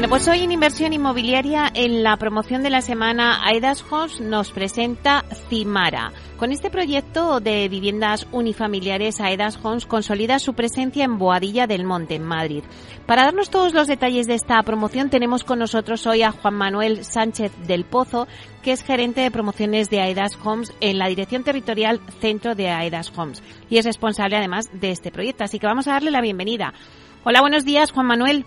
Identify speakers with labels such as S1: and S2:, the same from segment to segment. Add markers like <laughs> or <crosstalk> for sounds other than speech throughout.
S1: Bueno, pues hoy en Inversión Inmobiliaria, en la promoción de la semana, Aedas Homes nos presenta Cimara. Con este proyecto de viviendas unifamiliares, Aedas Homes consolida su presencia en Boadilla del Monte, en Madrid. Para darnos todos los detalles de esta promoción, tenemos con nosotros hoy a Juan Manuel Sánchez del Pozo, que es gerente de promociones de Aedas Homes en la Dirección Territorial Centro de Aedas Homes y es responsable además de este proyecto. Así que vamos a darle la bienvenida. Hola, buenos días, Juan Manuel.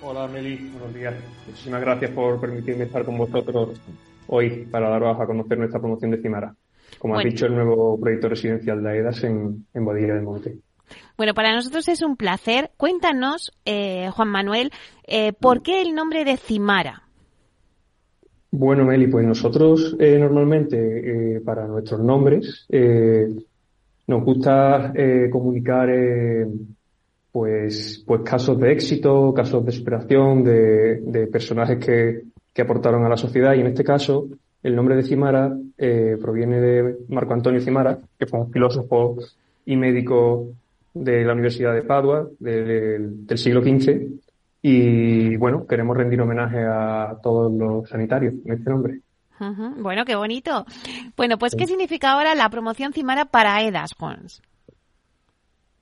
S2: Hola Meli, buenos días. Muchísimas gracias por permitirme estar con vosotros hoy para daros a conocer nuestra promoción de Cimara. Como has dicho, el nuevo proyecto residencial de AEDAS en, en Bodilla del Monte.
S1: Bueno, para nosotros es un placer. Cuéntanos, eh, Juan Manuel, eh, ¿por qué el nombre de Cimara?
S2: Bueno, Meli, pues nosotros eh, normalmente para nuestros nombres nos gusta comunicar pues, pues casos de éxito, casos de superación de, de personajes que, que, aportaron a la sociedad y en este caso el nombre de Cimara eh, proviene de Marco Antonio Cimara, que fue un filósofo y médico de la Universidad de Padua del siglo XV y bueno, queremos rendir homenaje a todos los sanitarios en este nombre.
S1: Bueno, qué bonito. Bueno, pues, ¿qué significa ahora la promoción Cimara para EDAS, Juans?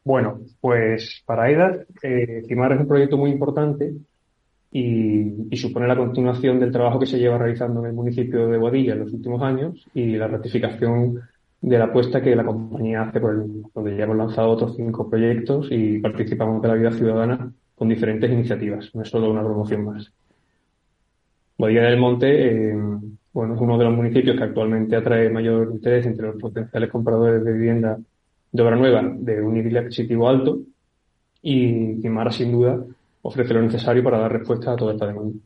S2: Bueno, pues para EDA, eh, CIMAR es un proyecto muy importante y, supone la continuación del trabajo que se lleva realizando en el municipio de Boadilla en los últimos años y la ratificación de la apuesta que la compañía hace por el donde ya hemos lanzado otros cinco proyectos y participamos de la vida ciudadana con diferentes iniciativas, no es solo una promoción más. Boadilla del Monte, eh, bueno, es uno de los municipios que actualmente atrae mayor interés entre los potenciales compradores de vivienda de obra nueva de un nivel adquisitivo alto y Cimara sin duda ofrece lo necesario para dar respuesta a toda esta demanda.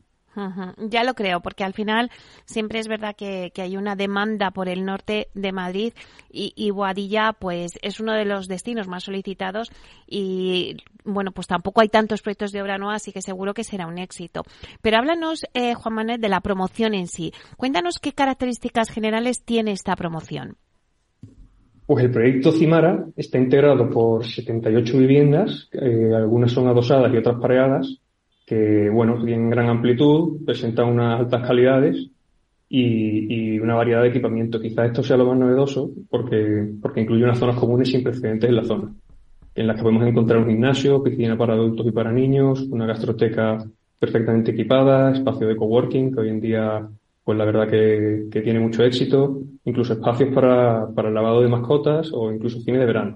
S1: Ya lo creo, porque al final siempre es verdad que, hay una demanda por el norte de Madrid y, y, Boadilla pues es uno de los destinos más solicitados y bueno pues tampoco hay tantos proyectos de obra nueva así que seguro que será un éxito. Pero háblanos eh, Juan Manuel de la promoción en sí. Cuéntanos qué características generales tiene esta promoción.
S2: Pues el proyecto Cimara está integrado por 78 viviendas, eh, algunas son adosadas y otras pareadas, que, bueno, tienen gran amplitud, presentan unas altas calidades y, una variedad de equipamiento. Quizás esto sea lo más novedoso porque, porque incluye unas zonas comunes sin precedentes en la zona, en las que podemos encontrar un gimnasio, piscina para adultos y para niños, una gastroteca perfectamente equipada, espacio de coworking, que hoy en día pues la verdad que, tiene mucho éxito, incluso espacios para, para, el lavado de mascotas o incluso cine de verano.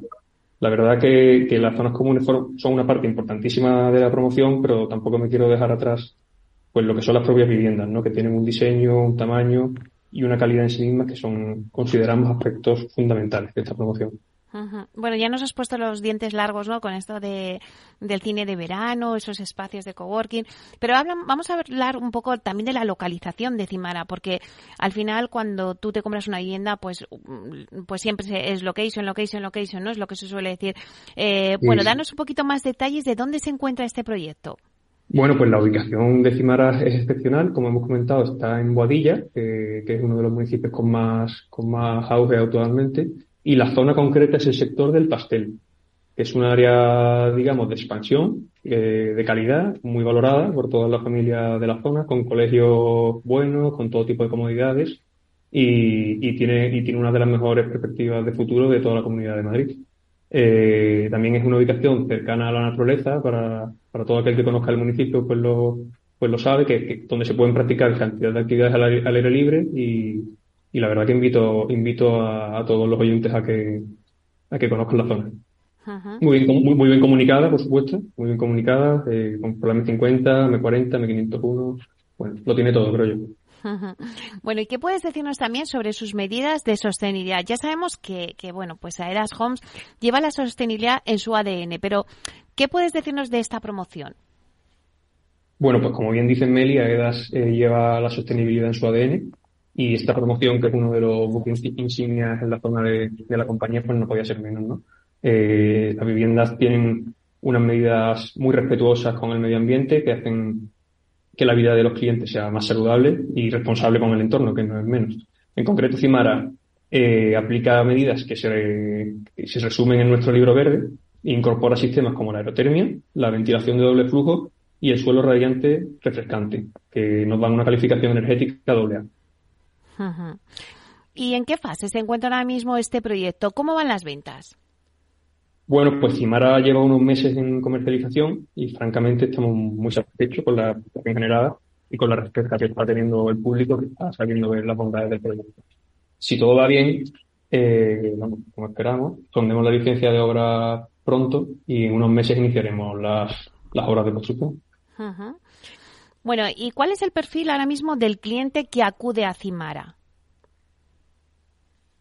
S2: La verdad que, que las zonas comunes son una parte importantísima de la promoción, pero tampoco me quiero dejar atrás pues lo que son las propias viviendas, ¿no? que tienen un diseño, un tamaño y una calidad en sí mismas que son, consideramos aspectos fundamentales de esta promoción.
S1: Bueno, ya nos has puesto los dientes largos, ¿no? Con esto de, del cine de verano, esos espacios de coworking. Pero hablan, vamos a hablar un poco también de la localización de Cimara, porque al final cuando tú te compras una vivienda, pues, pues siempre es location, location, location, ¿no? Es lo que se suele decir. Eh, bueno, danos un poquito más detalles de dónde se encuentra este proyecto.
S2: Bueno, pues la ubicación de Cimara es excepcional, como hemos comentado, está en Boadilla, que es uno de los municipios con más, con más auge actualmente y la zona concreta es el sector del pastel, que es un área, digamos, de expansión, eh, de calidad, muy valorada por toda la familia de la zona, con colegios buenos, con todo tipo de comodidades y, tiene, y tiene una de las mejores perspectivas de futuro de toda la comunidad de Madrid. Eh, también es una ubicación cercana a la naturaleza para, para todo aquel que conozca el municipio, pues lo, pues lo sabe, que, donde se pueden practicar cantidad de actividades al aire libre y, y la verdad que invito, invito a, todos los oyentes a que, a que conozcan la zona. Muy, bien, muy, muy, bien comunicada, por supuesto, muy bien comunicada, eh, por la M50, M40, M501, bueno, lo tiene todo, creo yo.
S1: Bueno, ¿y qué puedes decirnos también sobre sus medidas de sostenibilidad? Ya sabemos que, que, bueno, pues Aedas Homes lleva la sostenibilidad en su ADN, pero ¿qué puedes decirnos de esta promoción?
S2: Bueno, pues como bien dice Meli, Aedas eh, lleva la sostenibilidad en su ADN Y esta promoción, que es uno de los buques insignias en la zona de, la compañía, pues no podía ser menos, ¿no? Eh, las viviendas tienen unas medidas muy respetuosas con el medio ambiente que hacen que la vida de los clientes sea más saludable y responsable con el entorno, que no es menos. En concreto, Cimara eh, aplica medidas que se, que se resumen en nuestro libro verde e incorpora sistemas como la aerotermia, la ventilación de doble flujo y el suelo radiante refrescante, que nos dan una calificación energética doble
S1: A. ¿Y en qué fase se encuentra ahora mismo este proyecto? ¿Cómo van las ventas?
S2: Bueno, pues Cimara lleva unos meses en comercialización y francamente estamos muy satisfechos con la presentación generada y con la respuesta que está teniendo el público que está sabiendo ver las bondades del proyecto. Si todo va bien, eh, como esperamos, sondemos la licencia de obra pronto y en unos meses iniciaremos las, las obras de construcción.
S1: Bueno, ¿y cuál es el perfil ahora mismo del cliente que acude a Cimara?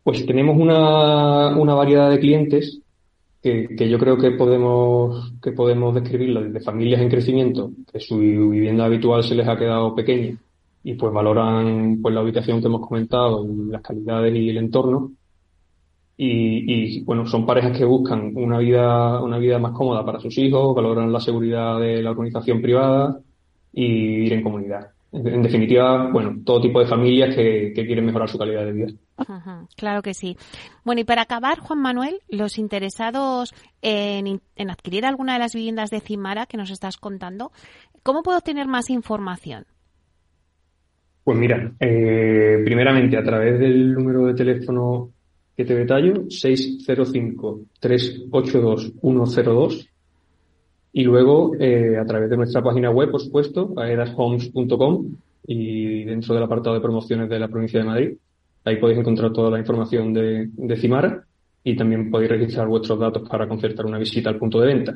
S2: Pues tenemos una, una variedad de clientes que, que, yo creo que podemos, que podemos describirlo desde familias en crecimiento, que su vivienda habitual se les ha quedado pequeña y pues valoran pues la ubicación que hemos comentado, las calidades y el entorno, y, y, bueno, son parejas que buscan una vida, una vida más cómoda para sus hijos, valoran la seguridad de la organización privada y ir en comunidad. En, definitiva, bueno, todo tipo de familias que, que quieren mejorar su calidad de vida.
S1: claro que sí. Bueno, y para acabar, Juan Manuel, los interesados en, en adquirir alguna de las viviendas de Cimara que nos estás contando, ¿cómo puedo obtener más información?
S2: Pues mira, eh, primeramente a través del número de teléfono que te detallo, 605-382-102. Y luego, eh, a través de nuestra página web, por supuesto, aedashomes.com y dentro del apartado de promociones de la provincia de Madrid. Ahí podéis encontrar toda la información de, de Cimara y también podéis registrar vuestros datos para concertar una visita al punto de venta.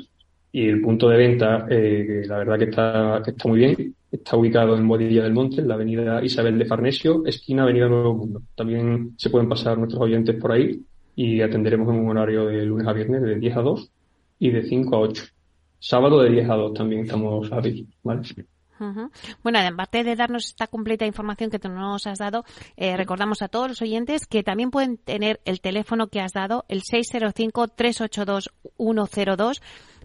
S2: Y el punto de venta, eh, la verdad que está, que está muy bien, Está ubicado en Boadilla del Monte, en la avenida Isabel de Farnesio, esquina Avenida Nuevo Mundo. También se pueden pasar nuestros oyentes por ahí y atenderemos en un horario de lunes a viernes de 10 a 2 y de 5 a 8. Sábado de 10 a 2 también estamos aquí, ¿vale?
S1: Bueno, aparte de darnos esta completa información que tú nos has dado, eh, recordamos a todos los oyentes que también pueden tener el teléfono que has dado, el 605-382-102,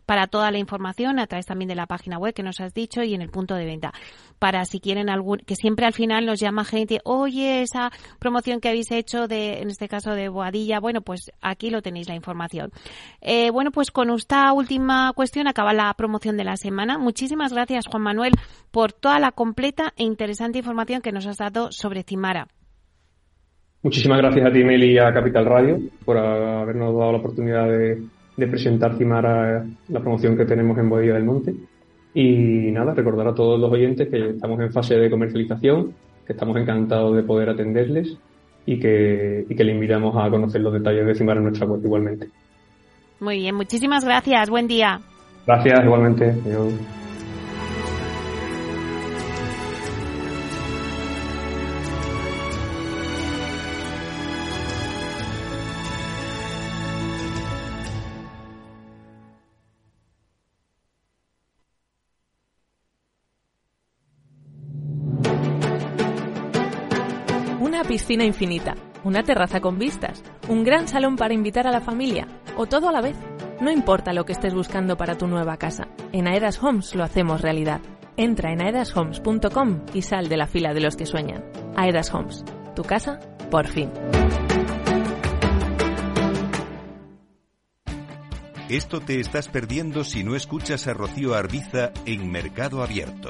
S1: para toda la información a través también de la página web que nos has dicho y en el punto de venta. Para si quieren algún, que siempre al final nos llama gente, oye, esa promoción que habéis hecho de, en este caso de Boadilla, bueno, pues aquí lo tenéis la información. Eh, bueno, pues con esta última cuestión acaba la promoción de la semana. Muchísimas gracias, Juan Manuel, por toda la completa e interesante información que nos has dado sobre Cimara.
S2: Muchísimas gracias a ti, Meli, y a Capital Radio por habernos dado la oportunidad de de presentar Cimara la promoción que tenemos en Boadilla del Monte. Y nada, recordar a todos los oyentes que estamos en fase de comercialización, que estamos encantados de poder atenderles y que, y que le invitamos a conocer los detalles de Cimara en nuestra web igualmente.
S1: Muy bien, muchísimas gracias. Buen día.
S2: Gracias, igualmente.
S3: Piscina infinita, una terraza con vistas, un gran salón para invitar a la familia o todo a la vez. No importa lo que estés buscando para tu nueva casa, en Aedas Homes lo hacemos realidad. Entra en aedashomes.com y sal de la fila de los que sueñan. Aedas Homes, tu casa, por fin.
S4: Esto te estás perdiendo si no escuchas a Rocío Arbiza en Mercado Abierto.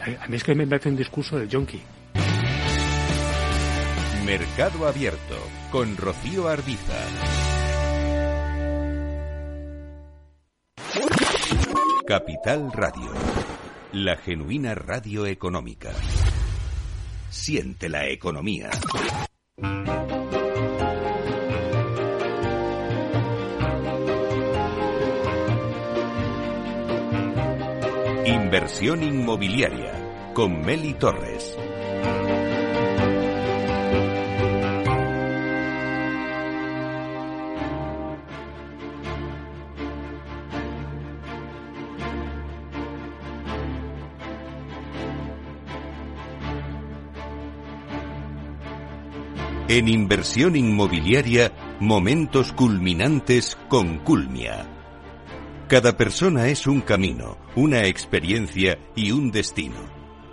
S5: A mí es que me parece un discurso del junkie.
S4: Mercado Abierto con Rocío Arbiza. Capital Radio, la genuina radio económica. Siente la economía. Inversión inmobiliaria con Meli Torres. En inversión inmobiliaria, momentos culminantes con Culmia. Cada persona es un camino, una experiencia y un destino.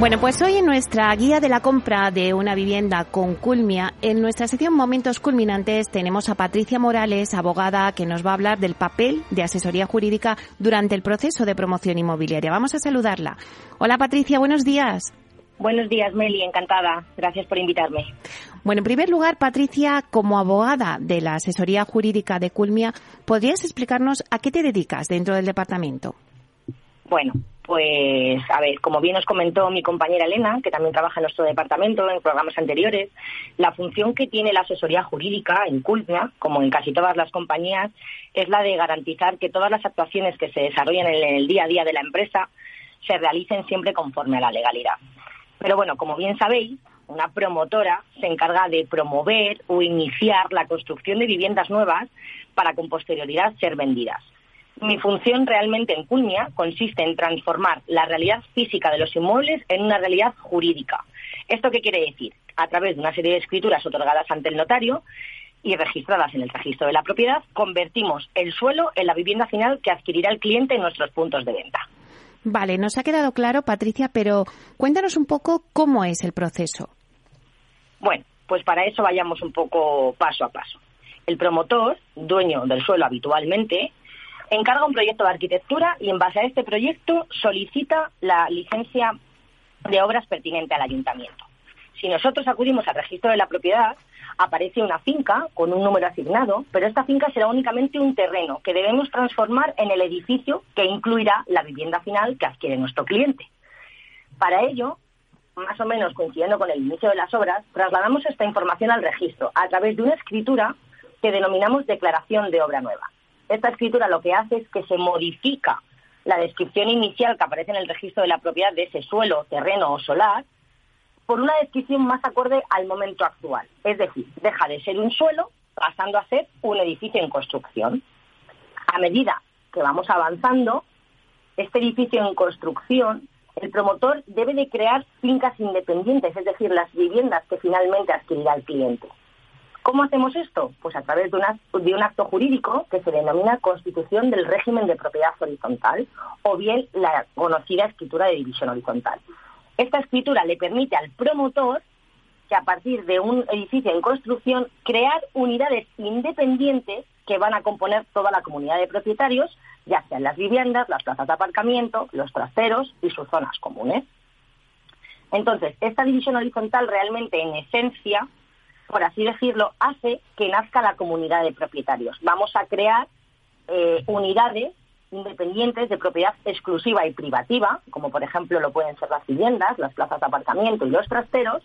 S1: Bueno, pues hoy en nuestra guía de la compra de una vivienda con Culmia, en nuestra sección Momentos Culminantes tenemos a Patricia Morales, abogada, que nos va a hablar del papel de asesoría jurídica durante el proceso de promoción inmobiliaria. Vamos a saludarla. Hola Patricia, buenos días.
S6: Buenos días, Meli, encantada. Gracias por invitarme.
S1: Bueno, en primer lugar, Patricia, como abogada de la asesoría jurídica de Culmia, ¿podrías explicarnos a qué te dedicas dentro del departamento?
S6: Bueno, pues, a ver, como bien os comentó mi compañera Elena, que también trabaja en nuestro departamento en programas anteriores, la función que tiene la asesoría jurídica en Culmia, como en casi todas las compañías, es la de garantizar que todas las actuaciones que se desarrollan en el día a día de la empresa se realicen siempre conforme a la legalidad. Pero bueno, como bien sabéis, una promotora se encarga de promover o iniciar la construcción de viviendas nuevas para con posterioridad ser vendidas. Mi función realmente en Culmia consiste en transformar la realidad física de los inmuebles en una realidad jurídica. ¿Esto qué quiere decir? A través de una serie de escrituras otorgadas ante el notario y registradas en el registro de la propiedad, convertimos el suelo en la vivienda final que adquirirá el cliente en nuestros puntos de venta.
S1: Vale, nos ha quedado claro, Patricia, pero cuéntanos un poco cómo es el proceso.
S6: Bueno, pues para eso vayamos un poco paso a paso. El promotor, dueño del suelo habitualmente, encarga un proyecto de arquitectura y en base a este proyecto solicita la licencia de obras pertinente al ayuntamiento. Si nosotros acudimos al registro de la propiedad, aparece una finca con un número asignado, pero esta finca será únicamente un terreno que debemos transformar en el edificio que incluirá la vivienda final que adquiere nuestro cliente. Para ello, más o menos coincidiendo con el inicio de las obras, trasladamos esta información al registro a través de una escritura que denominamos declaración de obra nueva. Esta escritura lo que hace es que se modifica la descripción inicial que aparece en el registro de la propiedad de ese suelo, terreno o solar, por una descripción más acorde al momento actual. Es decir, deja de ser un suelo pasando a ser un edificio en construcción. A medida que vamos avanzando, este edificio en construcción, el promotor debe de crear fincas independientes, es decir, las viviendas que finalmente adquirirá el cliente. ¿Cómo hacemos esto? Pues a través de, un acto jurídico que se denomina Constitución del régimen de propiedad horizontal o bien la conocida escritura de división horizontal. Esta escritura le permite al promotor que a partir de un edificio en construcción crear unidades independientes que van a componer toda la comunidad de propietarios, ya sean las viviendas, las plazas de aparcamiento, los trasteros y sus zonas comunes. Entonces, esta división horizontal realmente en esencia por así decirlo, hace que nazca la comunidad de propietarios. Vamos a crear eh, unidades independientes de propiedad exclusiva y privativa, como por ejemplo lo pueden ser las viviendas, las plazas de aparcamiento y los trasteros,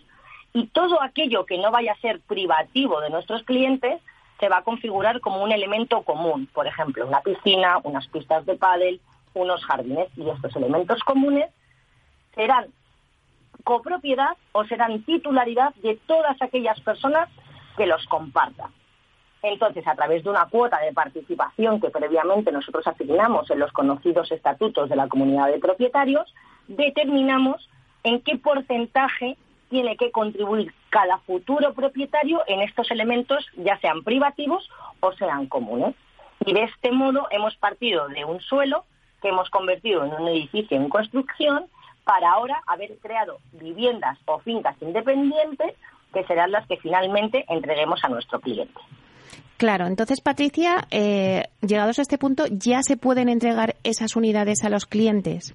S6: y todo aquello que no vaya a ser privativo de nuestros clientes se va a configurar como un elemento común, por ejemplo, una piscina, unas pistas de pádel, unos jardines, y estos elementos comunes serán copropiedad o serán titularidad de todas aquellas personas que los compartan. Entonces, a través de una cuota de participación que previamente nosotros asignamos en los conocidos estatutos de la comunidad de propietarios, determinamos en qué porcentaje tiene que contribuir cada futuro propietario en estos elementos, ya sean privativos o sean comunes. Y de este modo hemos partido de un suelo que hemos convertido en un edificio en construcción para ahora haber creado viviendas o fincas independientes que serán las que finalmente entreguemos a nuestro cliente.
S1: Claro, entonces Patricia, eh, llegados a este punto, ¿ya se pueden entregar esas unidades a los clientes?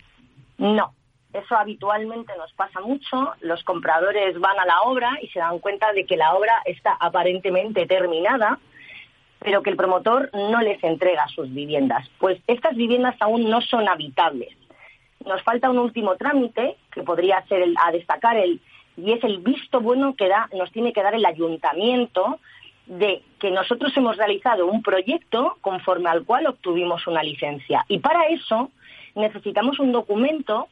S6: No, eso habitualmente nos pasa mucho. Los compradores van a la obra y se dan cuenta de que la obra está aparentemente terminada, pero que el promotor no les entrega sus viviendas. Pues estas viviendas aún no son habitables. Nos falta un último trámite que podría ser el, a destacar el y es el visto bueno que da, nos tiene que dar el ayuntamiento de que nosotros hemos realizado un proyecto conforme al cual obtuvimos una licencia. Y para eso necesitamos un documento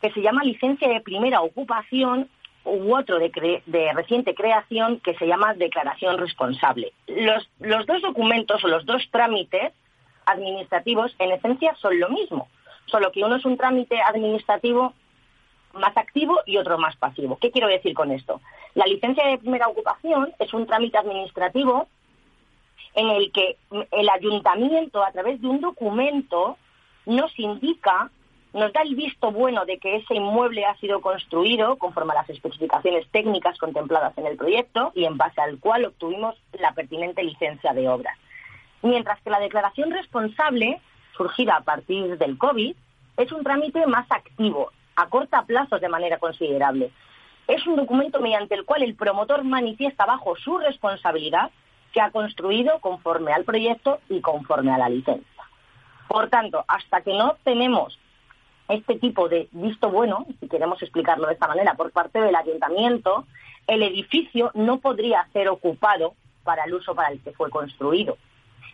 S6: que se llama licencia de primera ocupación u otro de, reciente creación que se llama declaración responsable. Los, los dos documentos o los dos trámites administrativos en esencia son lo mismo, solo que uno es un trámite administrativo más activo y otro más pasivo. ¿Qué quiero decir con esto? La licencia de primera ocupación es un trámite administrativo en el que el ayuntamiento, a través de un documento, nos indica nos da el visto bueno de que ese inmueble ha sido construido conforme a las especificaciones técnicas contempladas en el proyecto y en base al cual obtuvimos la pertinente licencia de obra. Mientras que la declaración responsable, surgida a partir del COVID, es un trámite más activo, acorta plazos de manera considerable. Es un documento mediante el cual el promotor manifiesta bajo su responsabilidad que ha construido conforme al proyecto y conforme a la licencia. Por tanto, hasta que no tenemos este tipo de visto bueno, si queremos explicarlo de esta manera, por parte del ayuntamiento, el edificio no podría ser ocupado para el uso para el que fue construido.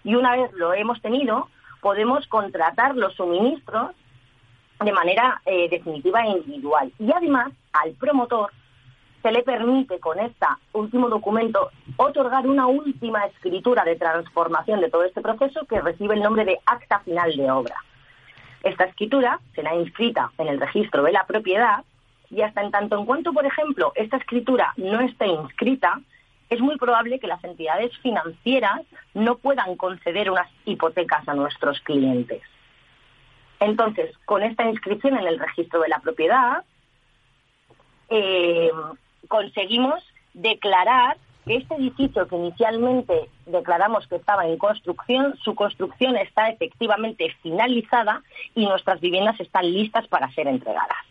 S6: Y una vez lo hemos tenido, podemos contratar los suministros de manera eh, definitiva e individual. Y además, al promotor se le permite con este último documento otorgar una última escritura de transformación de todo este proceso que recibe el nombre de acta final de obra. Esta escritura será inscrita en el registro de la propiedad y hasta en tanto en cuanto, por ejemplo, esta escritura no esté inscrita, es muy probable que las entidades financieras no puedan conceder unas hipotecas a nuestros clientes. Entonces, con esta inscripción en el registro de la propiedad, eh, conseguimos declarar este edificio que inicialmente declaramos que estaba en construcción, su construcción está efectivamente finalizada y nuestras viviendas están listas para ser entregadas.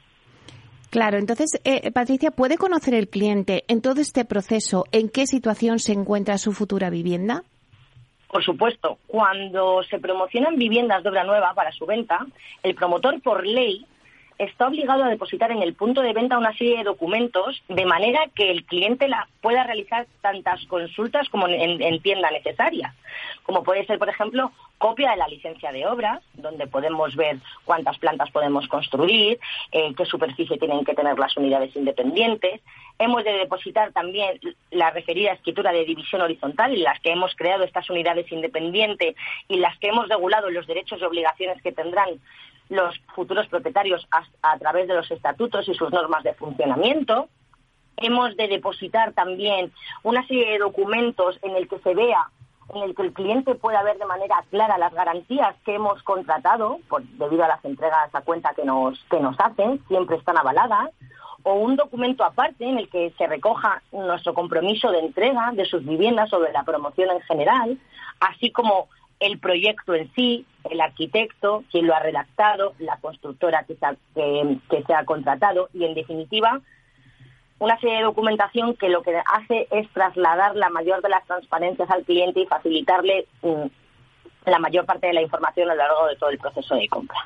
S1: Claro, entonces, eh, Patricia, ¿puede conocer el cliente en todo este proceso en qué situación se encuentra su futura vivienda?
S6: Por supuesto, cuando se promocionan viviendas de obra nueva para su venta, el promotor por ley está obligado a depositar en el punto de venta una serie de documentos de manera que el cliente la pueda realizar tantas consultas como entienda necesaria. Como puede ser, por ejemplo, copia de la licencia de obra, donde podemos ver cuántas plantas podemos construir, qué superficie tienen que tener las unidades independientes. Hemos de depositar también la referida escritura de división horizontal, en las que hemos creado estas unidades independientes y las que hemos regulado los derechos y obligaciones que tendrán los futuros propietarios a, través de los estatutos y sus normas de funcionamiento. Hemos de depositar también una serie de documentos en el que se vea en el que el cliente pueda ver de manera clara las garantías que hemos contratado por, debido a las entregas a cuenta que nos, que nos hacen, siempre están avaladas, o un documento aparte en el que se recoja nuestro compromiso de entrega de sus viviendas sobre la promoción en general, así como el proyecto en sí, el arquitecto, quien lo ha redactado, la constructora que se ha, que, se ha contratado y, en definitiva, una serie de documentación que lo que hace es trasladar la mayor de las transparencias al cliente y facilitarle mm, la mayor parte de la información a lo largo de todo el proceso de compra.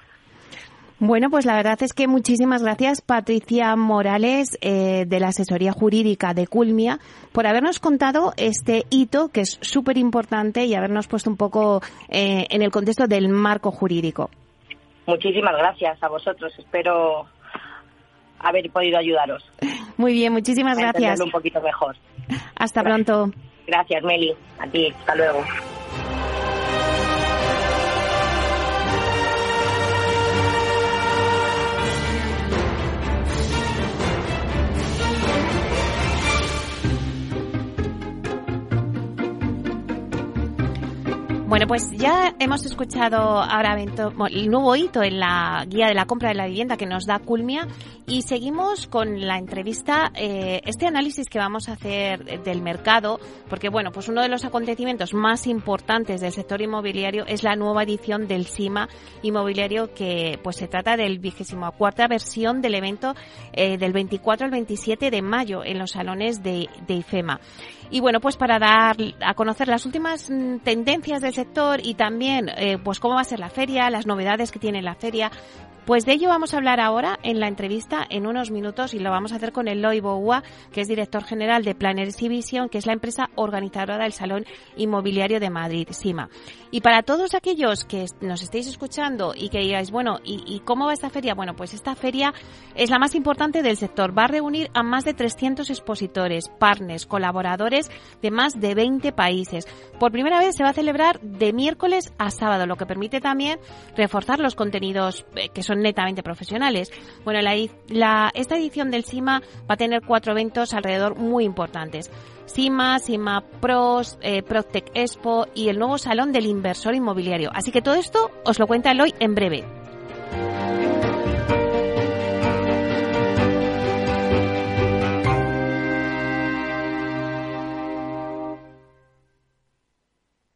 S1: Bueno, pues la verdad es que muchísimas gracias Patricia Morales eh, de la asesoría jurídica de Culmia por habernos contado este hito que es súper importante y habernos puesto un poco eh, en el contexto del marco jurídico.
S6: Muchísimas gracias a vosotros. Espero haber podido ayudaros.
S1: Muy bien, muchísimas gracias.
S6: un poquito mejor.
S1: Hasta pronto.
S6: Gracias, Meli. A ti. Hasta luego.
S1: Bueno, pues ya hemos escuchado ahora el nuevo hito en la guía de la compra de la vivienda que nos da Culmia y seguimos con la entrevista, eh, este análisis que vamos a hacer del mercado, porque bueno, pues uno de los acontecimientos más importantes del sector inmobiliario es la nueva edición del CIMA inmobiliario que pues se trata del vigésimo cuarta versión del evento eh, del 24 al 27 de mayo en los salones de, de IFEMA. Y bueno, pues para dar a conocer las últimas mm, tendencias del sector y también eh, pues cómo va a ser la feria, las novedades que tiene la feria, pues de ello vamos a hablar ahora en la entrevista en unos minutos y lo vamos a hacer con Eloy Boua, que es director general de Planners Vision, que es la empresa organizadora del Salón Inmobiliario de Madrid, SIMA. Y para todos aquellos que nos estéis escuchando y que digáis, bueno, ¿y, cómo va esta feria? Bueno, pues esta feria es la más importante del sector. Va a reunir a más de 300 expositores, partners, colaboradores de más de 20 países. Por primera vez se va a celebrar de miércoles a sábado, lo que permite también reforzar los contenidos eh, que son netamente profesionales. Bueno, la, esta edición del SIMA va a tener cuatro eventos alrededor muy importantes. SIMA, SIMA Pros, eh, Protec Expo y el nuevo Salón del Inversor Inmobiliario. Así que todo esto os lo cuenta Eloy en breve.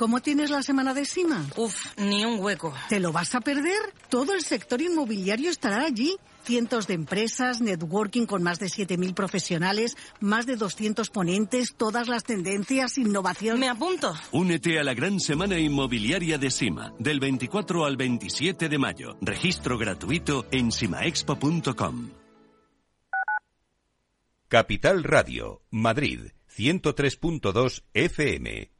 S7: ¿Cómo tienes la semana de Sima?
S8: Uf, ni un hueco.
S7: ¿Te lo vas a perder? Todo el sector inmobiliario estará allí. Cientos de empresas, networking con más de 7.000 profesionales, más de 200 ponentes, todas las tendencias, innovación.
S8: Me apunto.
S4: Únete a la gran semana inmobiliaria de Sima, del 24 al 27 de mayo. Registro gratuito en simaexpo.com. Capital Radio, Madrid, 103.2 FM.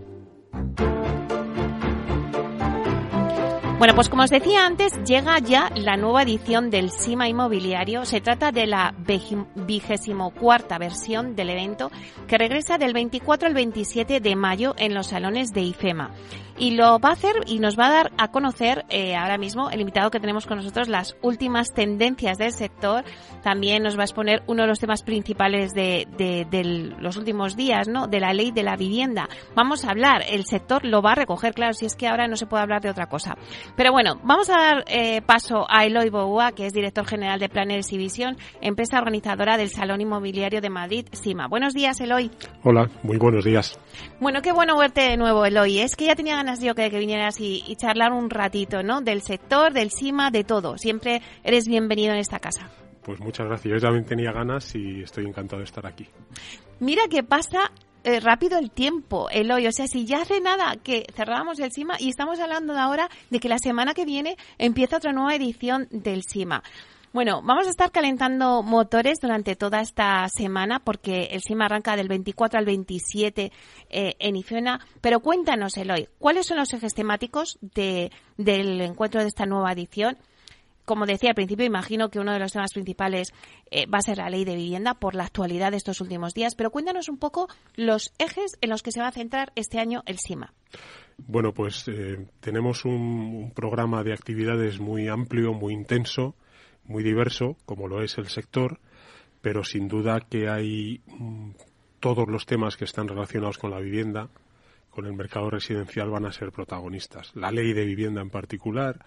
S1: Bueno, pues como os decía antes, llega ya la nueva edición del SIMA Inmobiliario. Se trata de la vigésimo cuarta versión del evento que regresa del 24 al 27 de mayo en los salones de IFEMA y lo va a hacer y nos va a dar a conocer eh, ahora mismo el invitado que tenemos con nosotros las últimas tendencias del sector. También nos va a exponer uno de los temas principales de, de, los últimos días, ¿no? De la ley de la vivienda. Vamos a hablar, el sector lo va a recoger, claro, si es que ahora no se puede hablar de otra cosa. Pero bueno, vamos a dar eh, paso a Eloy Boua, que es director general de Planes y Visión, empresa organizadora del Salón Inmobiliario de Madrid, CIMA. Buenos días, Eloy.
S8: Hola, muy buenos días.
S1: Bueno, qué bueno verte de nuevo, Eloy. Es que ya tenía ganas yo que, que vinieras y, charlar un ratito, ¿no? Del sector, del CIMA, de todo. Siempre eres bienvenido en esta casa.
S8: Pues muchas gracias. Yo también tenía ganas y estoy encantado de estar aquí.
S1: Mira que pasa eh, rápido el tiempo, Eloy. O sea, si ya hace nada que cerrábamos el CIMA y estamos hablando ahora de que la semana que viene empieza otra nueva edición del CIMA. Bueno, vamos a estar calentando motores durante toda esta semana porque el SIMA arranca del 24 al 27 eh, en IFENA. Pero cuéntanos, Eloy, ¿cuáles son los ejes temáticos de, del encuentro de esta nueva edición? Como decía al principio, imagino que uno de los temas principales eh, va a ser la ley de vivienda por la actualidad de estos últimos días. Pero cuéntanos un poco los ejes en los que se va a centrar este año el SIMA.
S8: Bueno, pues eh, tenemos un programa de actividades muy amplio, muy intenso muy diverso, como lo es el sector, pero sin duda que hay mm, todos los temas que están relacionados con la vivienda, con el mercado residencial, van a ser protagonistas. La ley de vivienda en particular,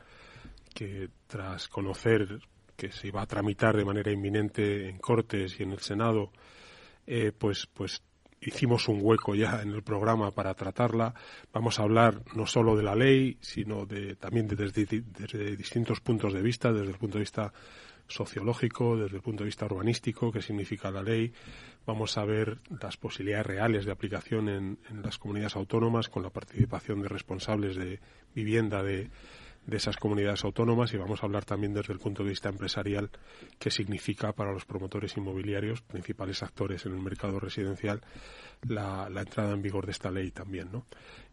S8: que tras conocer que se va a tramitar de manera inminente en Cortes y en el Senado, eh, pues, pues hicimos un hueco ya en el programa para tratarla. Vamos a hablar no solo de la ley, sino de, también desde, distintos puntos de vista, desde el punto de vista sociológico, desde el punto de vista urbanístico, qué significa la ley. Vamos a ver las posibilidades reales de aplicación en las comunidades autónomas con la participación de responsables de vivienda de, de esas comunidades autónomas y vamos a hablar también desde el punto de vista empresarial qué significa para los promotores inmobiliarios, principales actores en el mercado residencial, la, entrada en vigor de esta ley también. ¿no?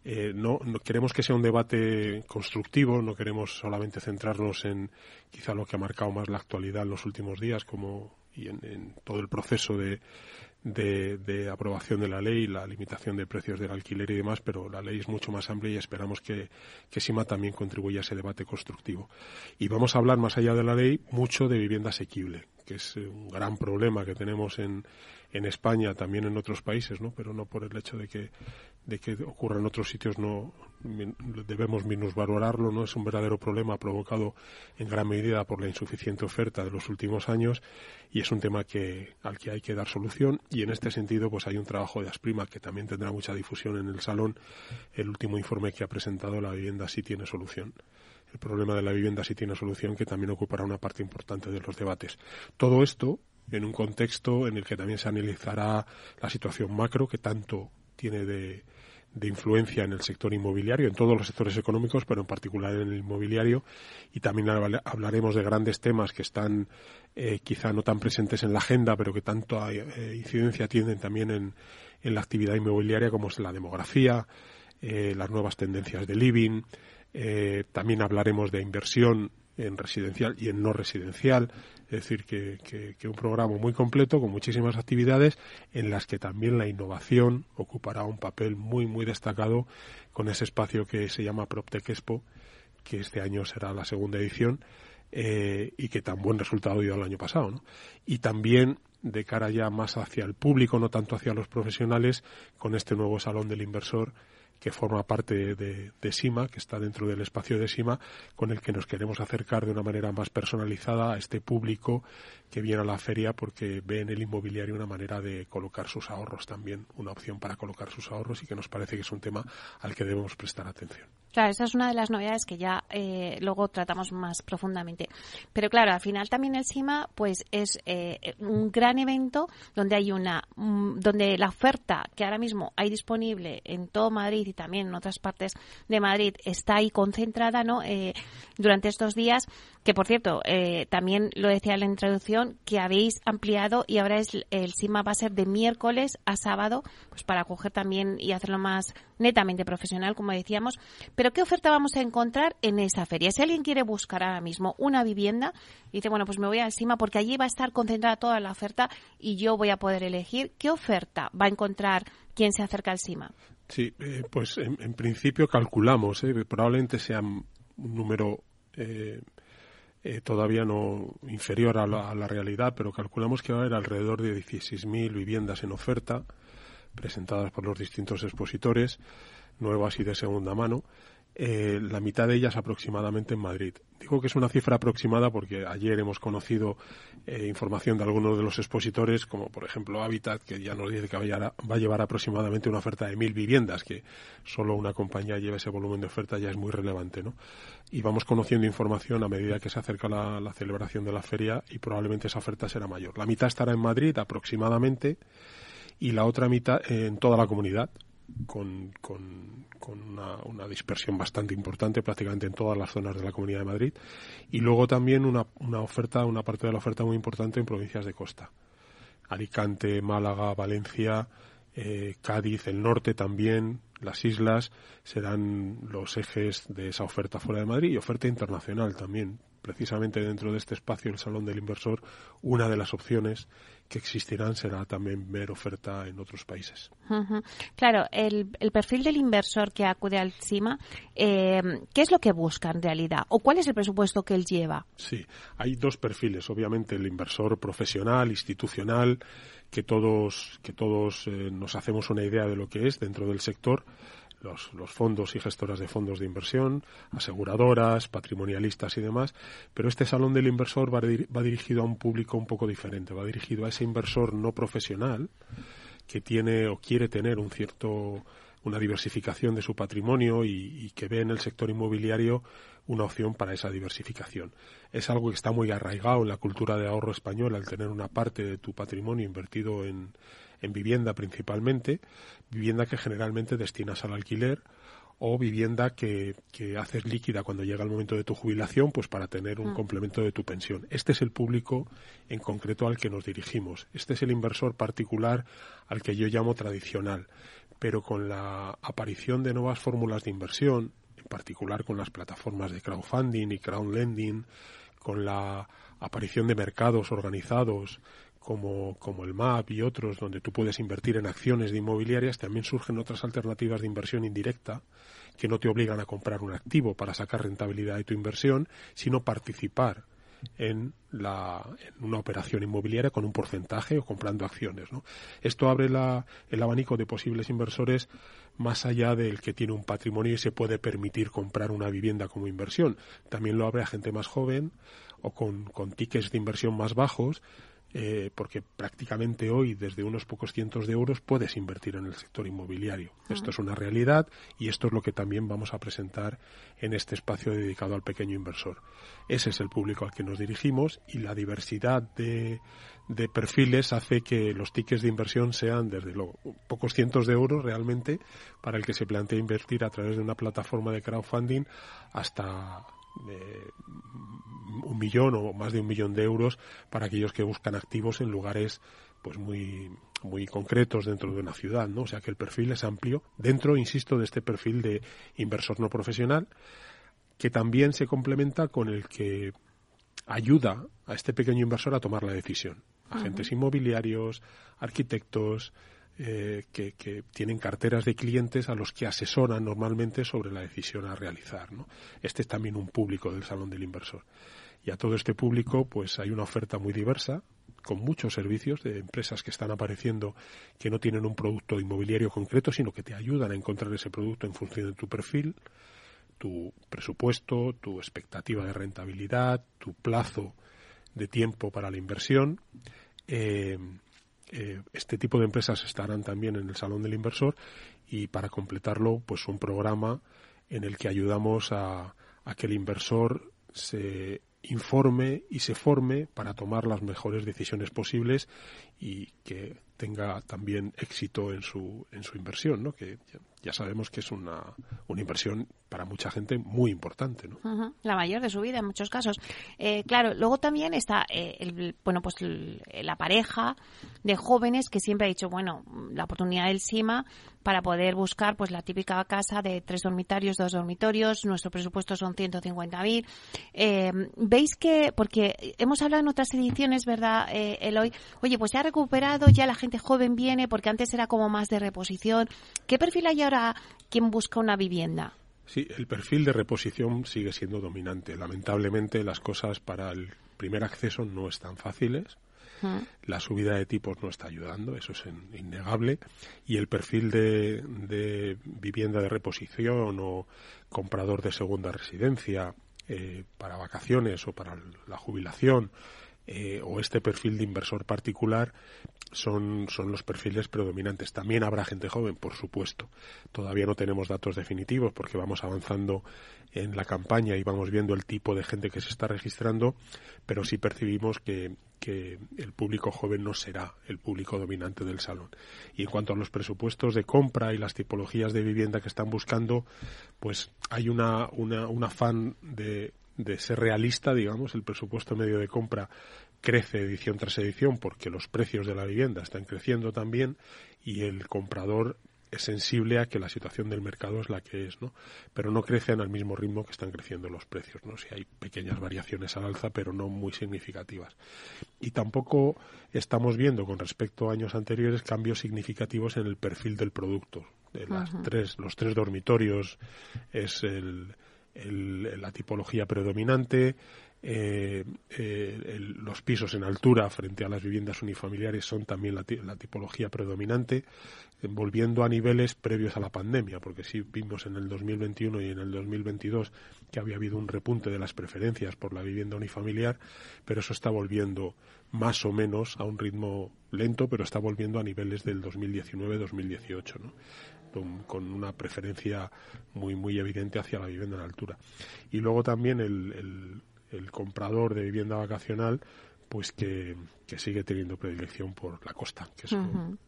S8: Eh, no, queremos que sea un debate constructivo, no queremos solamente centrarnos en quizá lo que ha marcado más la actualidad en los últimos días como y en todo el proceso de, de, aprobación de la ley, la limitación de precios del alquiler y demás, pero la ley es mucho más amplia y esperamos que, que SIMA también contribuya a ese debate constructivo. Y vamos a hablar, más allá de la ley, mucho de vivienda asequible, que es un gran problema que tenemos en, en España, también en otros países, ¿no? pero no por el hecho de que de que ocurra en otros sitios no debemos minusvalorarlo, no es un verdadero problema provocado en gran medida por la insuficiente oferta de los últimos años y es un tema que al que hay que dar solución y en este sentido pues hay un trabajo de Asprima que también tendrá mucha difusión en el salón. El último informe que ha presentado la vivienda sí tiene solución. El problema de la vivienda sí tiene solución que también ocupará una parte importante de los debates. Todo esto en un contexto en el que también se analizará la situación macro que tanto tiene de, influencia en el sector inmobiliario, en todos los sectores económicos, pero en particular en el inmobiliario. Y también hablaremos de grandes temas que están eh, quizá no tan presentes en la agenda, pero que tanto eh, incidencia tienen también en, en, la actividad inmobiliaria, como es la demografía, eh, las nuevas tendencias de living. también hablaremos de inversión en residencial y en no residencial. Es decir, que, que, un programa muy completo con muchísimas actividades en las que también la innovación ocupará un papel muy, muy destacado con ese espacio que se llama PropTech Expo, que este año será la segunda edición eh, y que tan buen resultado dio el año pasado. Y también de cara ya más hacia el público, no tanto hacia los profesionales, con este nuevo Salón del Inversor que forma parte de, SIMA, que está dentro del espacio de SIMA, con el que nos queremos acercar de una manera más personalizada a este público que viene a la feria porque ve en el inmobiliario una manera de colocar sus ahorros también, una opción para colocar sus ahorros y que nos parece que es un tema al que debemos prestar atención.
S1: Claro, esa es una de las novedades que ya eh, luego tratamos más profundamente. Pero claro, al final también el SIMA pues es eh, un gran evento donde hay una mm, donde la oferta que ahora mismo hay disponible en todo Madrid y también en otras partes de Madrid está ahí concentrada ¿no? Eh, durante estos días, que por cierto, eh, también lo decía en la introducción, que habéis ampliado y ahora es el SIMA va a ser de miércoles a sábado, pues para coger también y hacerlo más netamente profesional, como decíamos. Pero ¿qué oferta vamos a encontrar en esa feria? Si alguien quiere buscar ahora mismo una vivienda dice, bueno, pues me voy al SIMA porque allí va a estar concentrada toda la oferta y yo voy a poder elegir, ¿qué oferta va a encontrar quien se acerca al SIMA?
S8: Sí, eh, pues en, principio calculamos, eh, probablemente sea un número eh, todavía no inferior a la, a la, realidad, pero calculamos que va a haber alrededor de 16.000 viviendas en oferta presentadas por los distintos expositores, nuevas y de segunda mano, eh, la mitad de ellas aproximadamente en Madrid. Digo que es una cifra aproximada porque ayer hemos conocido eh, información de algunos de los expositores, como por ejemplo Habitat, que ya nos dice que va a, llevar aproximadamente una oferta de mil viviendas, que solo una compañía lleve ese volumen de oferta ya es muy relevante, ¿no? Y vamos conociendo información a medida que se acerca la celebración de la feria y probablemente esa oferta será mayor. La mitad estará en Madrid aproximadamente y la otra mitad en toda la comunidad, con, con, una, dispersión bastante importante prácticamente en todas las zonas de la Comunidad de Madrid y luego también una, una oferta, una parte de la oferta muy importante en provincias de costa. Alicante, Málaga, Valencia, eh, Cádiz, el norte también, las islas serán los ejes de esa oferta fuera de Madrid y oferta internacional también. Precisamente dentro de este espacio, el Salón del Inversor, una de las opciones que existirán será también ver oferta en otros países.
S1: Claro, el, perfil del inversor que acude al CIMA, eh, ¿qué es lo que busca en realidad? ¿O cuál es el presupuesto que él lleva?
S8: Sí, hay dos perfiles. Obviamente el inversor profesional, institucional, que todos, que todos eh, nos hacemos una idea de lo que es dentro del sector los, los, fondos y gestoras de fondos de inversión, aseguradoras, patrimonialistas y demás, pero este salón del inversor va, va, dirigido a un público un poco diferente, va dirigido a ese inversor no profesional que tiene o quiere tener un cierto una diversificación de su patrimonio y, y que ve en el sector inmobiliario una opción para esa diversificación. Es algo que está muy arraigado en la cultura de ahorro española, el tener una parte de tu patrimonio invertido en, en vivienda principalmente, vivienda que generalmente destinas al alquiler o vivienda que, que, haces líquida cuando llega el momento de tu jubilación, pues para tener un mm. complemento de tu pensión. Este es el público en concreto al que nos dirigimos. Este es el inversor particular al que yo llamo tradicional. Pero con la aparición de nuevas fórmulas de inversión, en particular con las plataformas de crowdfunding y crowdlending, con la aparición de mercados organizados como, como el MAP y otros, donde tú puedes invertir en acciones de inmobiliarias, también surgen otras alternativas de inversión indirecta que no te obligan a comprar un activo para sacar rentabilidad de tu inversión, sino participar en, la, en una operación inmobiliaria con un porcentaje o comprando acciones. ¿no? Esto abre la, el abanico de posibles inversores más allá del que tiene un patrimonio y se puede permitir comprar una vivienda como inversión. También lo abre a gente más joven o con, con tickets de inversión más bajos eh, porque prácticamente hoy desde unos pocos cientos de euros puedes invertir en el sector inmobiliario. Ah. Esto es una realidad y esto es lo que también vamos a presentar en este espacio dedicado al pequeño inversor. Ese es el público al que nos dirigimos y la diversidad de, de perfiles hace que los tickets de inversión sean desde luego pocos cientos de euros realmente para el que se plantea invertir a través de una plataforma de crowdfunding hasta un millón o más de un millón de euros para aquellos que buscan activos en lugares pues muy muy concretos dentro de una ciudad, ¿no? O sea que el perfil es amplio dentro, insisto, de este perfil de inversor no profesional que también se complementa con el que ayuda a este pequeño inversor a tomar la decisión. Agentes inmobiliarios, arquitectos, eh, que, tienen carteras de clientes a los que asesoran normalmente sobre la decisión a realizar. Este es también un público del Salón del Inversor. Y a todo este público, pues hay una oferta muy diversa, con muchos servicios de empresas que están apareciendo que no tienen un producto inmobiliario concreto, sino que te ayudan a encontrar ese producto en función de tu perfil, tu presupuesto, tu expectativa de rentabilidad, tu plazo de tiempo para la inversión. Eh, eh, este tipo de empresas estarán también en el Salón del Inversor y para completarlo, pues un programa en el que ayudamos a, que el inversor se informe y se forme para tomar las mejores decisiones posibles y que tenga también éxito en su, en su inversión, ¿no? Que ya, sabemos que es una, una inversión para mucha gente muy importante, ¿no?
S1: La mayor de su vida en muchos casos. Eh, claro, luego también está eh, el, bueno, pues la pareja de jóvenes que siempre ha dicho, bueno, la oportunidad del SIMA para poder buscar pues la típica casa de tres dormitorios, dos dormitorios, nuestro presupuesto son 150.000. Eh, ¿Veis que, porque hemos hablado en otras ediciones, ¿verdad, eh, Eloy? Oye, pues se ha recuperado, ya la gente joven viene, porque antes era como más de reposición. ¿Qué perfil hay ahora quien busca una vivienda?
S8: Sí, el perfil de reposición sigue siendo dominante. Lamentablemente las cosas para el primer acceso no están fáciles. La subida de tipos no está ayudando, eso es innegable. Y el perfil de, de vivienda de reposición o comprador de segunda residencia eh, para vacaciones o para la jubilación eh, o este perfil de inversor particular son, son los perfiles predominantes. También habrá gente joven, por supuesto. Todavía no tenemos datos definitivos porque vamos avanzando en la campaña y vamos viendo el tipo de gente que se está registrando, pero sí percibimos que, que el público joven no será el público dominante del salón. Y en cuanto a los presupuestos de compra y las tipologías de vivienda que están buscando, pues hay una, una, un afán de, de ser realista, digamos, el presupuesto medio de compra crece edición tras edición porque los precios de la vivienda están creciendo también y el comprador es sensible a que la situación del mercado es la que es, ¿no? Pero no crecen al mismo ritmo que están creciendo los precios, ¿no? Si hay pequeñas variaciones al alza, pero no muy significativas. Y tampoco estamos viendo con respecto a años anteriores cambios significativos en el perfil del producto. De las tres, los tres dormitorios es el, la tipología predominante, eh, eh, los pisos en altura frente a las viviendas unifamiliares son también la, tipología predominante, volviendo a niveles previos a la pandemia, porque sí vimos en el 2021 y en el 2022 que había habido un repunte de las preferencias por la vivienda unifamiliar, pero eso está volviendo más o menos a un ritmo lento, pero está volviendo a niveles del 2019-2018, ¿no? Con una preferencia muy muy evidente hacia la vivienda en altura. Y luego también el el comprador de vivienda vacacional pues que, sigue teniendo predilección por la costa, que es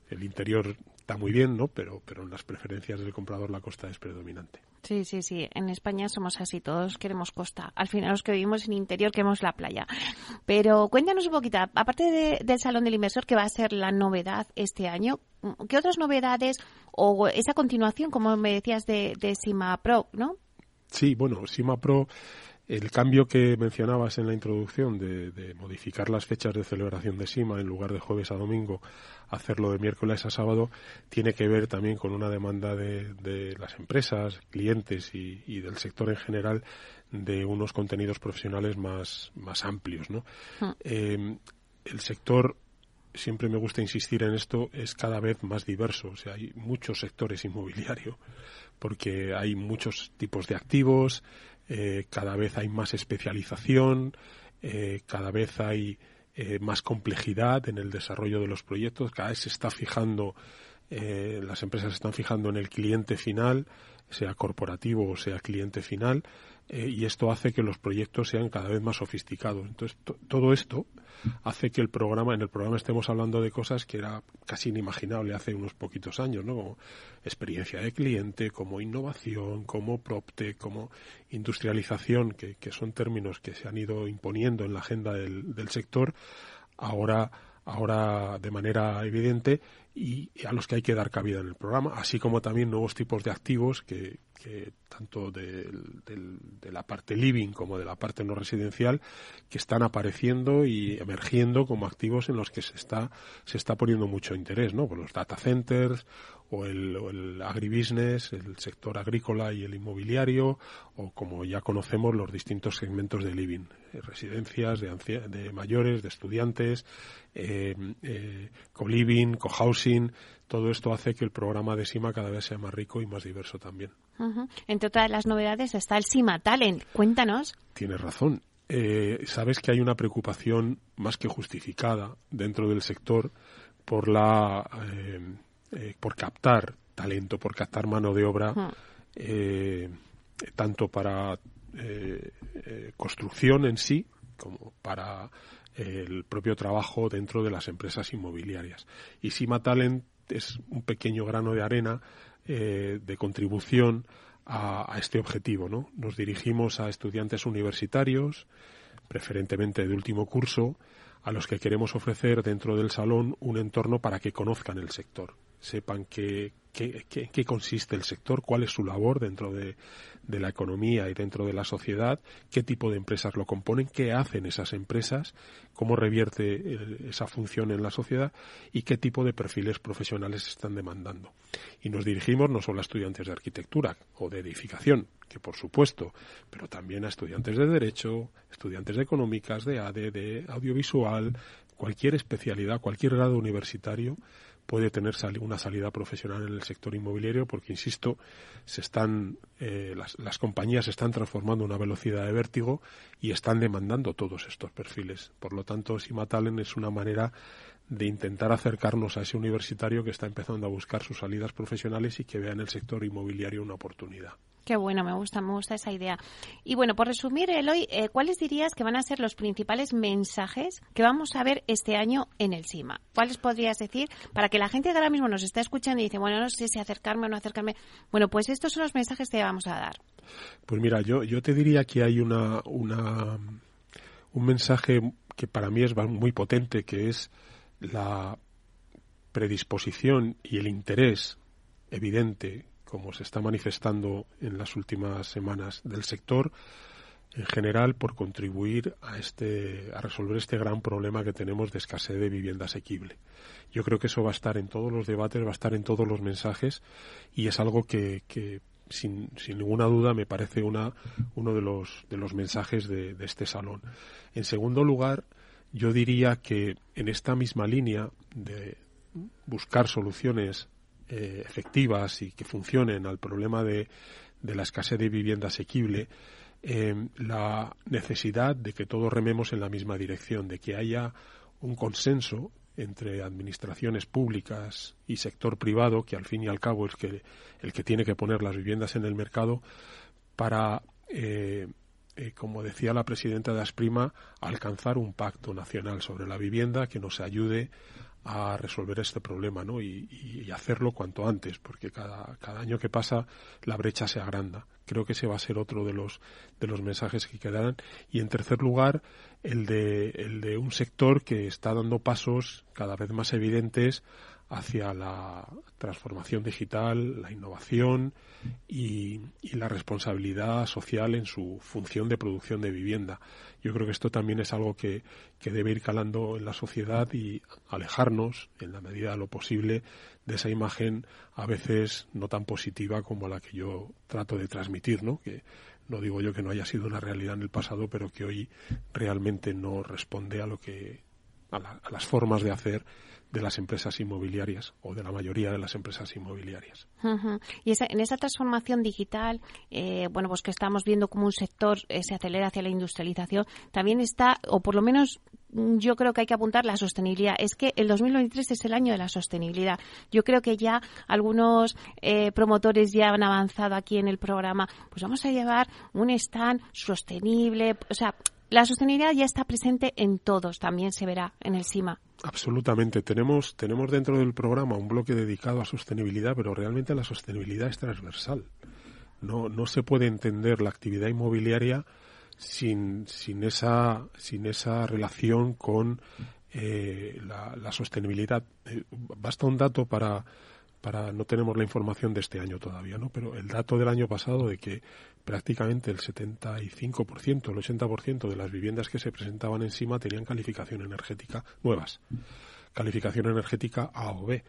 S8: el interior está muy bien, ¿no? Pero, pero en las preferencias del comprador la costa es predominante.
S1: Sí, sí, sí. En España somos así, todos queremos costa. Al final los que vivimos en interior queremos la playa. Pero cuéntanos un poquito, aparte del Salón del Inversor, que va a ser la novedad este año, ¿qué otras novedades o esa continuación, como me decías, de, de Sima Pro, ¿no?
S8: Sí, bueno, Sima Pro el cambio que mencionabas en la introducción de, modificar las fechas de celebración de SIMA en lugar de jueves a domingo, hacerlo de miércoles a sábado, tiene que ver también con una demanda de, las empresas, clientes y, del sector en general de unos contenidos profesionales más, más amplios. ¿no? Ah. Eh, el sector siempre me gusta insistir en esto, es cada vez más diverso. O sea, hay muchos sectores inmobiliarios porque hay muchos tipos de activos, eh, cada vez hay más especialización, eh, cada vez hay eh, más complejidad en el desarrollo de los proyectos, cada vez se está fijando, las empresas se están fijando en el cliente final, sea corporativo o sea cliente final, y esto hace que los proyectos sean cada vez más sofisticados. Entonces, todo esto hace que el programa, en el programa estemos hablando de cosas que era casi inimaginable hace unos poquitos años, ¿no? Como experiencia de cliente, como innovación, como propte, como industrialización, que, son términos que se han ido imponiendo en la agenda del, del sector, ahora ahora de manera evidente y a los que hay que dar cabida en el programa, así como también nuevos tipos de activos que, tanto de, la parte living como de la parte no residencial que están apareciendo y emergiendo como activos en los que se está se está poniendo mucho interés, ¿no? Por los data centers o el, o el agribusiness, el sector agrícola y el inmobiliario o como ya conocemos los distintos segmentos de living, eh, residencias de, de mayores, de estudiantes, eh, eh, co-living, co-housing, todo esto hace que el programa de SIMA cada vez sea más rico y más diverso también.
S1: Entre todas las novedades está el SIMA Talent. Cuéntanos.
S8: Tienes razón. Eh, sabes que hay una preocupación más que justificada dentro del sector por la eh, eh, por captar talento, por captar mano de obra, tanto para construcción en sí, como para el propio trabajo dentro de las empresas inmobiliarias. Y Sima Talent es un pequeño grano de arena eh, de contribución a, a, este objetivo. ¿no? Nos dirigimos a estudiantes universitarios, preferentemente de último curso, a los que queremos ofrecer dentro del salón un entorno para que conozcan el sector, sepan qué, qué, qué, consiste el sector, cuál es su labor dentro de, de, la economía y dentro de la sociedad, qué tipo de empresas lo componen, qué hacen esas empresas, cómo revierte esa función en la sociedad y qué tipo de perfiles profesionales están demandando. Y nos dirigimos no solo a estudiantes de arquitectura o de edificación, que por supuesto, pero también a estudiantes de derecho, estudiantes de económicas, de ADE, de audiovisual, cualquier especialidad, cualquier grado universitario puede tener una salida profesional en el sector inmobiliario porque, insisto, se están, eh, las, las, compañías se están transformando a una velocidad de vértigo y están demandando todos estos perfiles. Por lo tanto, Simatalen es una manera de intentar acercarnos a ese universitario que está empezando a buscar sus salidas profesionales y que vea en el sector inmobiliario una oportunidad.
S1: Qué bueno, me gusta, me gusta esa idea. Y bueno, por resumir, Eloy, eh, ¿cuáles dirías que van a ser los principales mensajes que vamos a ver este año en el CIMA? ¿Cuáles podrías decir para que la gente que ahora mismo nos está escuchando y dice, bueno, no sé si acercarme o no acercarme? Bueno, pues estos son los mensajes que vamos a dar.
S8: Pues mira, yo, yo te diría que hay una, una, un mensaje que para mí es muy potente, que es la predisposición y el interés evidente como se está manifestando en las últimas semanas del sector en general por contribuir a este a resolver este gran problema que tenemos de escasez de vivienda asequible. Yo creo que eso va a estar en todos los debates, va a estar en todos los mensajes y es algo que, que sin, sin, ninguna duda me parece una, uno de los, de los mensajes de, de este salón. En segundo lugar, yo diría que en esta misma línea de buscar soluciones eh, efectivas y que funcionen al problema de, la escasez de vivienda asequible, eh, la necesidad de que todos rememos en la misma dirección, de que haya un consenso entre administraciones públicas y sector privado, que al fin y al cabo es que, el que tiene que poner las viviendas en el mercado, para, eh, eh, como decía la presidenta de Asprima, alcanzar un pacto nacional sobre la vivienda que nos ayude a resolver este problema ¿no? Y, y, hacerlo cuanto antes, porque cada, cada año que pasa la brecha se agranda. Creo que ese va a ser otro de los, de los mensajes que quedarán. Y en tercer lugar, el de, el de un sector que está dando pasos cada vez más evidentes hacia la transformación digital, la innovación y, la responsabilidad social en su función de producción de vivienda. Yo creo que esto también es algo que, que debe ir calando en la sociedad y alejarnos, en la medida de lo posible, de esa imagen a veces no tan positiva como la que yo trato de transmitir, ¿no? Que no digo yo que no haya sido una realidad en el pasado, pero que hoy realmente no responde a lo que a, la, a las formas de hacer de las empresas inmobiliarias o de la mayoría de las empresas inmobiliarias.
S1: Y esa, en esa transformación digital, eh, bueno, pues que estamos viendo como un sector eh, se acelera hacia la industrialización, también está, o por lo menos yo creo que hay que apuntar la sostenibilidad. Es que el 2023 es el año de la sostenibilidad. Yo creo que ya algunos eh, promotores ya han avanzado aquí en el programa. Pues vamos a llevar un stand sostenible, o sea, la sostenibilidad ya está presente en todos, también se verá en el CIMA.
S8: Absolutamente. Tenemos, tenemos dentro del programa un bloque dedicado a sostenibilidad, pero realmente la sostenibilidad es transversal. No, no se puede entender la actividad inmobiliaria sin, sin, esa, sin esa relación con eh, la, la, sostenibilidad. Eh, basta un dato para, para, no tenemos la información de este año todavía, ¿no? Pero el dato del año pasado de que prácticamente el 75%, el 80% de las viviendas que se presentaban encima tenían calificación energética nuevas. Calificación energética A o B.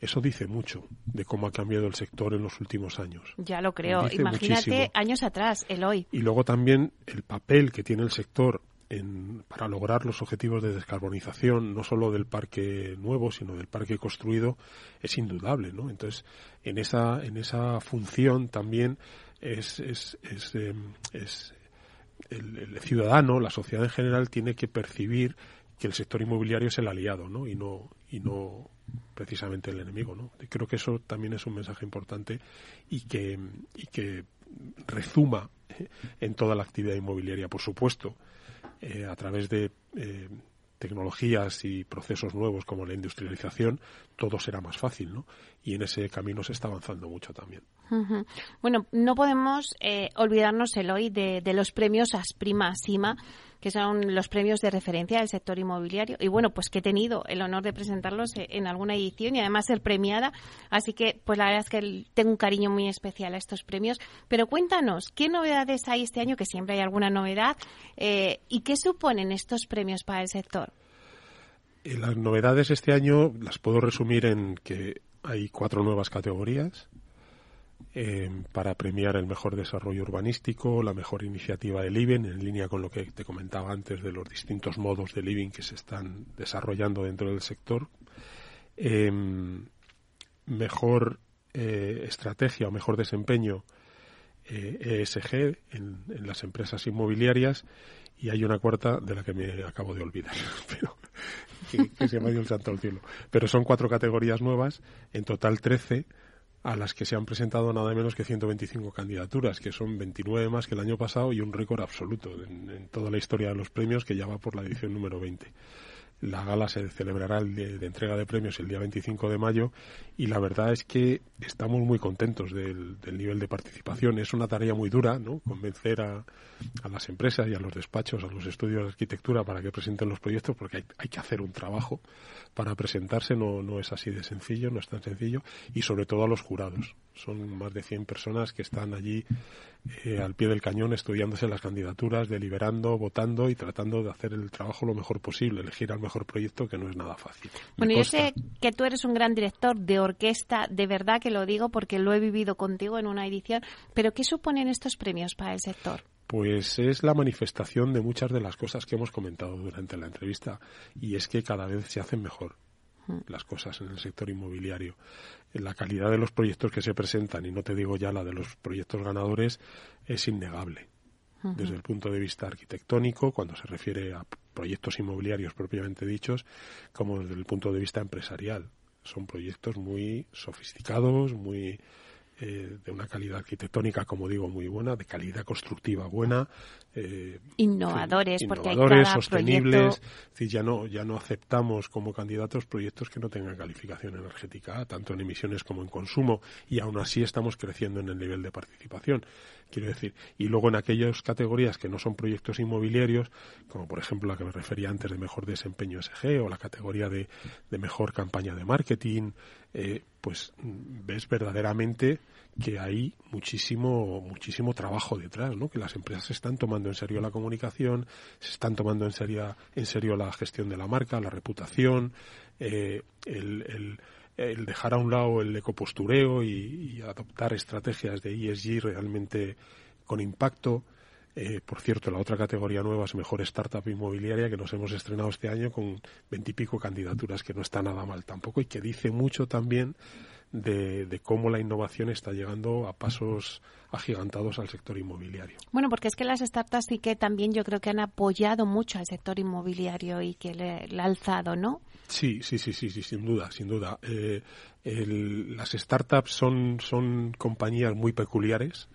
S8: Eso dice mucho de cómo ha cambiado el sector en los últimos años.
S1: Ya lo creo. Dice Imagínate muchísimo. años atrás, el hoy.
S8: Y luego también el papel que tiene el sector en, para lograr los objetivos de descarbonización, no solo del parque nuevo, sino del parque construido, es indudable, ¿no? Entonces, en esa, en esa función también es, es, es, eh, es el, ciudadano, la sociedad en general, tiene que percibir que el sector inmobiliario es el aliado, ¿no? Y no, y no precisamente el enemigo, ¿no? Creo que eso también es un mensaje importante y que, y que rezuma en toda la actividad inmobiliaria. Por supuesto, eh, a través de eh, tecnologías y procesos nuevos como la industrialización, todo será más fácil, ¿no? Y en ese camino se está avanzando mucho también.
S1: Bueno, no podemos eh, olvidarnos, Eloy, de, de los premios Asprima Sima, que son los premios de referencia del sector inmobiliario. Y bueno, pues que he tenido el honor de presentarlos eh, en alguna edición y además ser premiada. Así que, pues la verdad es que tengo un cariño muy especial a estos premios. Pero cuéntanos, ¿qué novedades hay este año? Que siempre hay alguna novedad. Eh, ¿Y qué suponen estos premios para el sector?
S8: Las novedades este año las puedo resumir en que hay cuatro nuevas categorías eh, para premiar el mejor desarrollo urbanístico, la mejor iniciativa de living, en línea con lo que te comentaba antes de los distintos modos de living que se están desarrollando dentro del sector. Em, mejor eh, estrategia o mejor desempeño ESG eh, e en, las empresas inmobiliarias y hay una cuarta de la que me acabo de olvidar, <laughs> pero que, se me ha ido el santo al cielo. Pero son cuatro categorías nuevas, en total 13 a las que se han presentado nada menos que 125 candidaturas, que son 29 más que el año pasado y un récord absoluto en, en toda la historia de los premios que ya va por la edición número 20. La gala se celebrará el de, de, entrega de premios el día 25 de mayo y la verdad es que estamos muy contentos del, nivel de participación. Es una tarea muy dura, ¿no? Convencer a, las empresas y a los despachos, a los estudios de arquitectura para que presenten los proyectos porque hay, hay que hacer un trabajo para presentarse. No, no es así de sencillo, no es tan sencillo y sobre todo a los jurados. Son más de 100 personas que están allí eh, al pie del cañón estudiándose las candidaturas, deliberando, votando y tratando de hacer el trabajo lo mejor posible, elegir al mejor proyecto que no es nada fácil.
S1: Bueno, yo sé que tú eres un gran director de orquesta, de verdad que lo digo porque lo he vivido contigo en una edición, pero ¿qué suponen estos premios para el sector?
S8: Pues es la manifestación de muchas de las cosas que hemos comentado durante la entrevista y es que cada vez se hacen mejor las cosas en el sector inmobiliario. La calidad de los proyectos que se presentan, y no te digo ya la de los proyectos ganadores, es innegable. Desde el punto de vista arquitectónico, cuando se refiere a proyectos inmobiliarios propiamente dichos, como desde el punto de vista empresarial. Son proyectos muy sofisticados, muy eh, de una calidad arquitectónica, como digo, muy buena, de calidad constructiva buena.
S1: Eh, innovadores,
S8: innovadores,
S1: hay cada
S8: sostenibles.
S1: proyecto...
S8: Es decir, ya no, ya no aceptamos como candidatos proyectos que no tengan calificación energética tanto en emisiones como en consumo, y aún así estamos creciendo en el nivel de participación. Quiero decir, y luego en aquellas categorías que no son proyectos inmobiliarios, como por ejemplo la que me refería antes de mejor desempeño SG o la categoría de, de mejor campaña de marketing, eh, pues ves verdaderamente que hay muchísimo muchísimo trabajo detrás, ¿no? Que las empresas se están tomando en serio la comunicación, se están tomando en serio en serio la gestión de la marca, la reputación, eh, el, el el dejar a un lado el ecopostureo y, y adoptar estrategias de ESG realmente con impacto. Eh, por cierto, la otra categoría nueva es Mejor Startup Inmobiliaria, que nos hemos estrenado este año con veintipico candidaturas, que no está nada mal tampoco y que dice mucho también de, de, cómo la innovación está llegando a pasos agigantados al sector inmobiliario.
S1: Bueno, porque es que las startups sí que también yo creo que han apoyado mucho al sector inmobiliario y que le, le ha alzado, ¿no?
S8: Sí, sí, sí, sí, sí, sin duda, sin duda. Eh, el, las startups son, son compañías muy peculiares.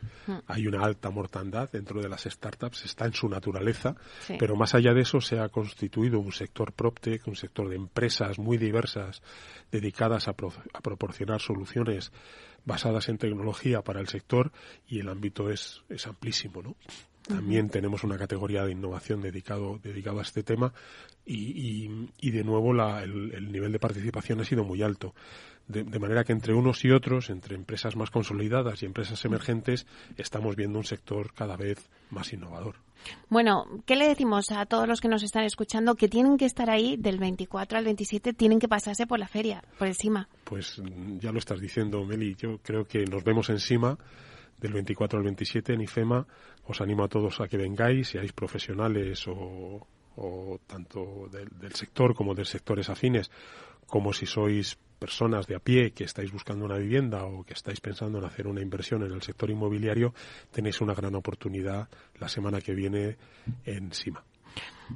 S8: Hay una alta mortandad dentro de las startups, está en su naturaleza, sí. pero más allá de eso se ha constituido un sector PropTech, un sector de empresas muy diversas dedicadas a, pro, a proporcionar soluciones basadas en tecnología para el sector y el ámbito es, es amplísimo, ¿no? También tenemos una categoría de innovación dedicado, dedicado a este tema y, y, y de nuevo la, el, el, nivel de participación ha sido muy alto. De, de, manera que entre unos y otros, entre empresas más consolidadas y empresas emergentes, estamos viendo un sector cada vez más innovador.
S1: Bueno, ¿qué le decimos a todos los que nos están escuchando que tienen que estar ahí del 24 al 27, tienen que pasarse por la feria, por encima?
S8: Pues ya lo estás diciendo, Meli. Yo creo que nos vemos encima del 24 al 27 en IFEMA. Os animo a todos a que vengáis, seáis profesionales o, o tanto del, del, sector como de sectores afines, como si sois personas de a pie que estáis buscando una vivienda o que estáis pensando en hacer una inversión en el sector inmobiliario, tenéis una gran oportunidad la semana que viene en SIMA.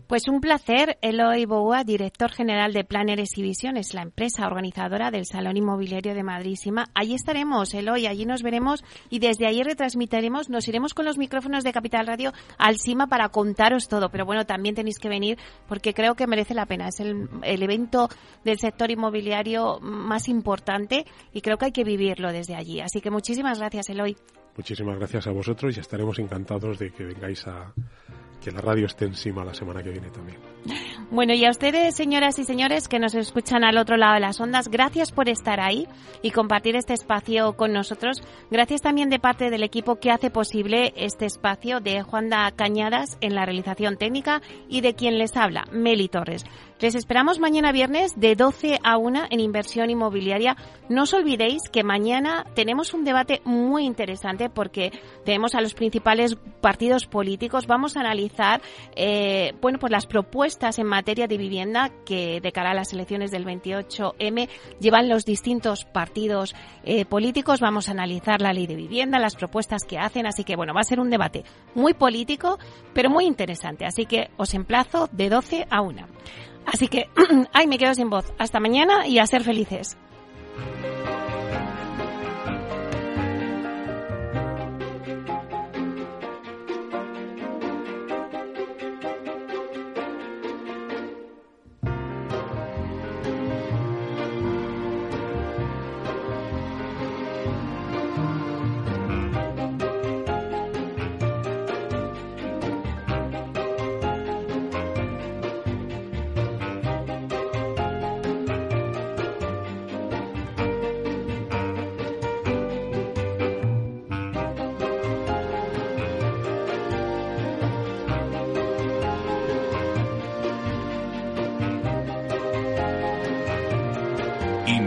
S1: Pues un placer, Eloy Boua, director general de Planners y Visiones, la empresa organizadora del Salón Inmobiliario de Madrísima. Allí estaremos, Eloy, allí nos veremos y desde allí retransmitiremos, nos iremos con los micrófonos de Capital Radio al CIMA para contaros todo. Pero bueno, también tenéis que venir porque creo que merece la pena. Es el, el evento del sector inmobiliario más importante y creo que hay que vivirlo desde allí. Así que muchísimas gracias, Eloy.
S8: Muchísimas gracias a vosotros y estaremos encantados de que vengáis a que la radio esté encima la semana que viene también.
S1: Bueno, y a ustedes, señoras y señores que nos escuchan al otro lado de las ondas, gracias por estar ahí y compartir este espacio con nosotros. Gracias también de parte del equipo que hace posible este espacio de Juanda Cañadas en la realización técnica y de quien les habla, Meli Torres. Les esperamos mañana viernes de 12 a 1 en inversión inmobiliaria. No os olvidéis que mañana tenemos un debate muy interesante porque tenemos a los principales partidos políticos. Vamos a analizar eh, bueno, pues las propuestas en materia de vivienda que de cara a las elecciones del 28M llevan los distintos partidos eh, políticos. Vamos a analizar la ley de vivienda, las propuestas que hacen. Así que bueno, va a ser un debate muy político, pero muy interesante. Así que os emplazo de 12 a 1. Así que, <clears throat> ay, me quedo sin voz. Hasta mañana y a ser felices.